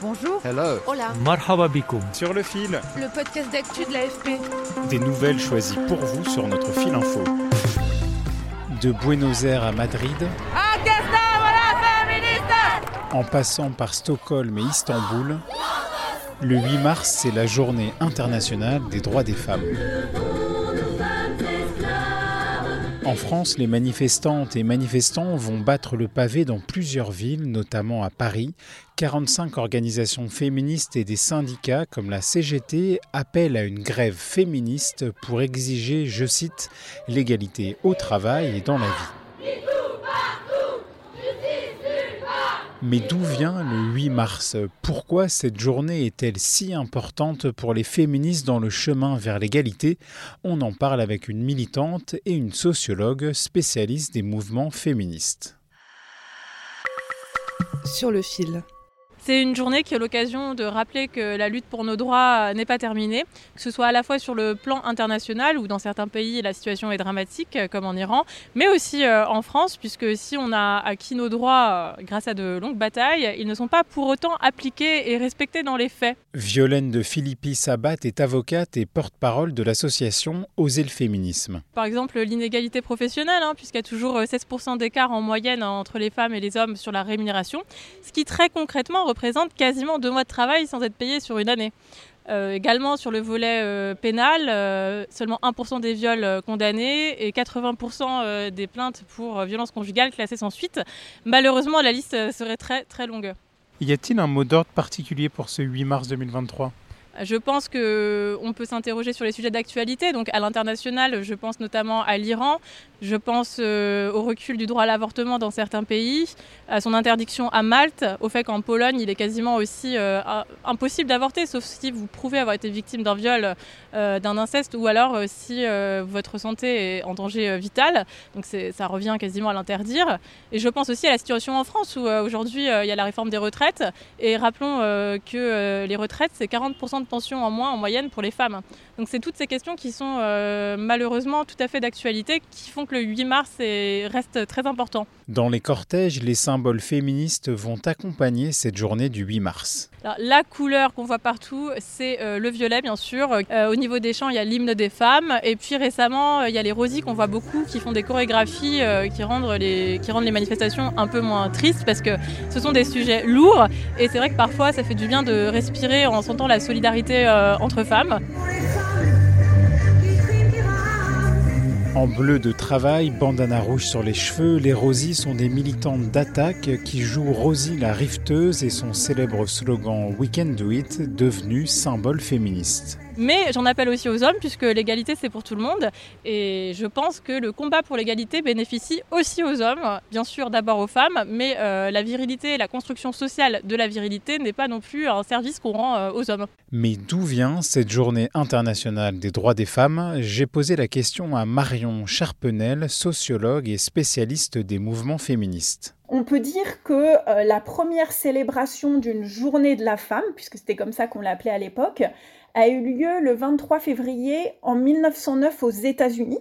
Bonjour. Hello. Hola. Marhaba Sur le fil, Le podcast d'actu de l'AFP. des nouvelles choisies pour vous sur notre fil info. De Buenos Aires à Madrid, en passant par Stockholm et Istanbul, le 8 mars, c'est la journée internationale des droits des femmes. En France, les manifestantes et manifestants vont battre le pavé dans plusieurs villes, notamment à Paris. 45 organisations féministes et des syndicats comme la CGT appellent à une grève féministe pour exiger, je cite, l'égalité au travail et dans la vie. Mais d'où vient le 8 mars? Pourquoi cette journée est-elle si importante pour les féministes dans le chemin vers l'égalité? On en parle avec une militante et une sociologue spécialiste des mouvements féministes. Sur le fil. C'est une journée qui est l'occasion de rappeler que la lutte pour nos droits n'est pas terminée, que ce soit à la fois sur le plan international, où dans certains pays la situation est dramatique, euh, comme en Iran, mais aussi euh, en France, puisque si on a acquis nos droits euh, grâce à de longues batailles, ils ne sont pas pour autant appliqués et respectés dans les faits. Violaine de Philippi Sabat est avocate et porte-parole de l'association Oser le féminisme. Par exemple, l'inégalité professionnelle, hein, puisqu'il y a toujours euh, 16% d'écart en moyenne entre les femmes et les hommes sur la rémunération, ce qui très concrètement représente quasiment deux mois de travail sans être payé sur une année. Euh, également sur le volet euh, pénal, euh, seulement 1% des viols condamnés et 80% euh, des plaintes pour euh, violence conjugale classées sans suite. Malheureusement, la liste serait très très longue. Y a-t-il un mot d'ordre particulier pour ce 8 mars 2023 Je pense qu'on peut s'interroger sur les sujets d'actualité. Donc à l'international, je pense notamment à l'Iran, je pense euh, au recul du droit à l'avortement dans certains pays, à son interdiction à Malte, au fait qu'en Pologne, il est quasiment aussi euh, impossible d'avorter, sauf si vous prouvez avoir été victime d'un viol, euh, d'un inceste, ou alors si votre santé est en danger vital. Donc ça revient quasiment à l'interdire. Et je pense aussi à la situation en France, où aujourd'hui, il y a la réforme des retraites. Et rappelons que les retraites, c'est 40% de pension en moins en moyenne pour les femmes. Donc c'est toutes ces questions qui sont euh, malheureusement tout à fait d'actualité, qui font que le 8 mars est- reste très important. Dans les cortèges, les symboles féministes vont accompagner cette journée du 8 mars. Alors, la couleur qu'on voit partout, c'est euh, le violet, bien sûr. Euh, au niveau des chants, il y a l'hymne des femmes. Et puis récemment, il y a les rosies qu'on voit beaucoup, qui font des chorégraphies qui, rendent les, qui rendent les manifestations un peu moins tristes, parce que ce sont des sujets lourds. Et c'est vrai que parfois, ça fait du bien de respirer en sentant la solidarité euh, entre femmes. En bleu de travail, bandana rouge sur les cheveux, les Rosies sont des militantes d'attaque qui jouent Rosie la rifteuse et son célèbre slogan We can do it, devenu symbole féministe. Mais j'en appelle aussi aux hommes, puisque l'égalité, c'est pour tout le monde. Et je pense que le combat pour l'égalité bénéficie aussi aux hommes, bien sûr d'abord aux femmes, mais euh, la virilité et la construction sociale de la virilité n'est pas non plus un service qu'on rend euh, aux hommes. Mais d'où vient cette journée internationale des droits des femmes? J'ai posé la question à Marion Charpenel, sociologue et spécialiste des mouvements féministes. On peut dire que euh, la première célébration d'une journée de la femme, puisque c'était comme ça qu'on l'appelait à l'époque, a eu lieu le 23 février en 1909 aux États-Unis.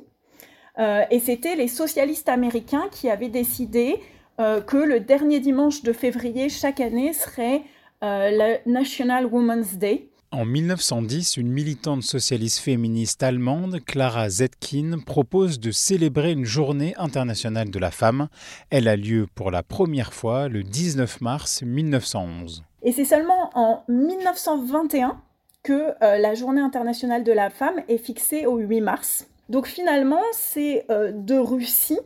Euh, et c'était les socialistes américains qui avaient décidé euh, que le dernier dimanche de février chaque année serait euh, le National Women's Day. En 1910, une militante socialiste féministe allemande, Clara Zetkin, propose de célébrer une journée internationale de la femme. Elle a lieu pour la première fois le 19 mars 1911. Et c'est seulement en 1921 que euh, la journée internationale de la femme est fixée au 8 mars. Donc finalement, c'est euh, de Russie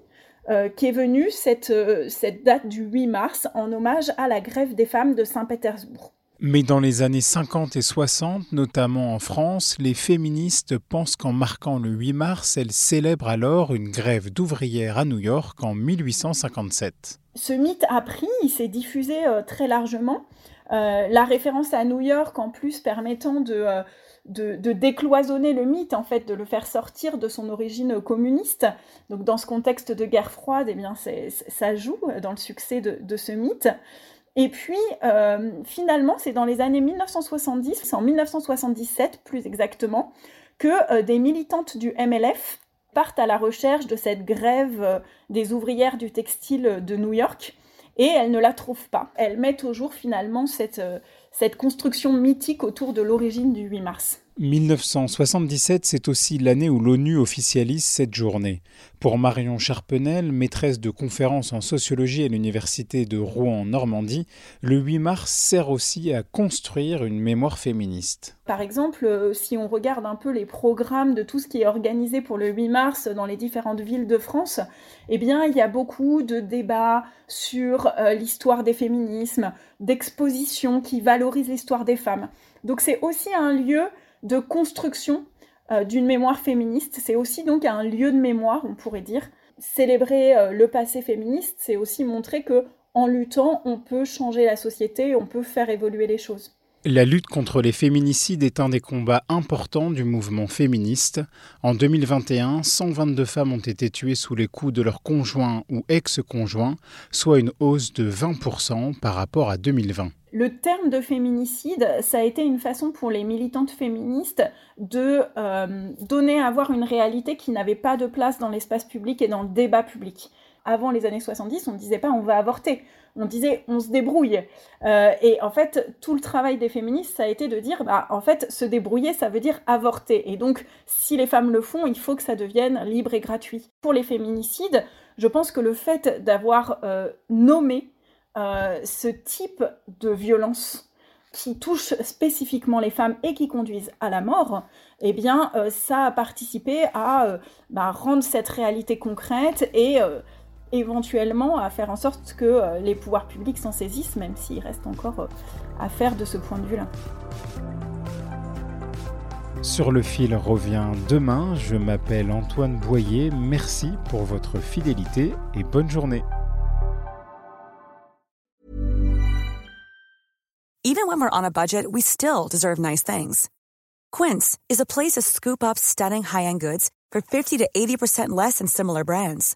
euh, qu'est venue cette, cette date du 8 mars en hommage à la grève des femmes de Saint-Pétersbourg. Mais dans les années 50 et 60, notamment en France, les féministes pensent qu'en marquant le 8 mars, elles célèbrent alors une grève d'ouvrières à New York en 1857. Ce mythe a pris, il s'est diffusé euh, très largement. Euh, la référence à New York, en plus, permettant euh, de, décloisonner le mythe, en fait, de le faire sortir de son origine communiste. Donc, dans ce contexte de guerre froide, eh bien, ça joue dans le succès de ce mythe. Et puis, euh, finalement, c'est dans les années 1970, c'est en 1977 plus exactement, que euh, des militantes du MLF partent à la recherche de cette grève euh, des ouvrières du textile de New York et elles ne la trouvent pas. Elles mettent au jour finalement cette, cette construction mythique autour de l'origine du 8 mars. 1977, c'est aussi l'année où l'ONU officialise cette journée. Pour Marion Charpenel, maîtresse de conférences en sociologie à l'université de Rouen en Normandie, le 8 mars sert aussi à construire une mémoire féministe. Par exemple, euh, si on regarde un peu les programmes de tout ce qui est organisé pour le 8 mars dans les différentes villes de France, eh bien, il y a beaucoup de débats sur euh, l'histoire des féminismes, d'expositions qui valorisent l'histoire des femmes. Donc c'est aussi un lieu de construction euh, d'une mémoire féministe. C'est aussi donc un lieu de mémoire, on pourrait dire. Célébrer euh, le passé féministe, c'est aussi montrer que en luttant, on peut changer la société, on peut faire évoluer les choses. La lutte contre les féminicides est un des combats importants du mouvement féministe. En 2021, 122 femmes ont été tuées sous les coups de leur conjoint ou ex-conjoint, soit une hausse de 20% par rapport à 2020. Le terme de féminicide, ça a été une façon pour les militantes féministes de euh, donner à voir une réalité qui n'avait pas de place dans l'espace public et dans le débat public avant les années 70, on ne disait pas on va avorter, on disait on se débrouille. Euh, et en fait, tout le travail des féministes, ça a été de dire, bah, en fait, se débrouiller, ça veut dire avorter. Et donc, si les femmes le font, il faut que ça devienne libre et gratuit. Pour les féminicides, je pense que le fait d'avoir euh, nommé euh, ce type de violence qui touche spécifiquement les femmes et qui conduisent à la mort, eh bien, ça a participé à bah, rendre cette réalité concrète et éventuellement à faire en sorte que euh, les pouvoirs publics s'en saisissent, même s'il reste encore euh, à faire de ce point de vue-là. Sur le fil revient demain. Je m'appelle Antoine Boyer. Merci pour votre fidélité et bonne journée. Even when we're on a budget, we still deserve nice things. Quince is a place to scoop up stunning high-end goods for 50 to 80% less than similar brands.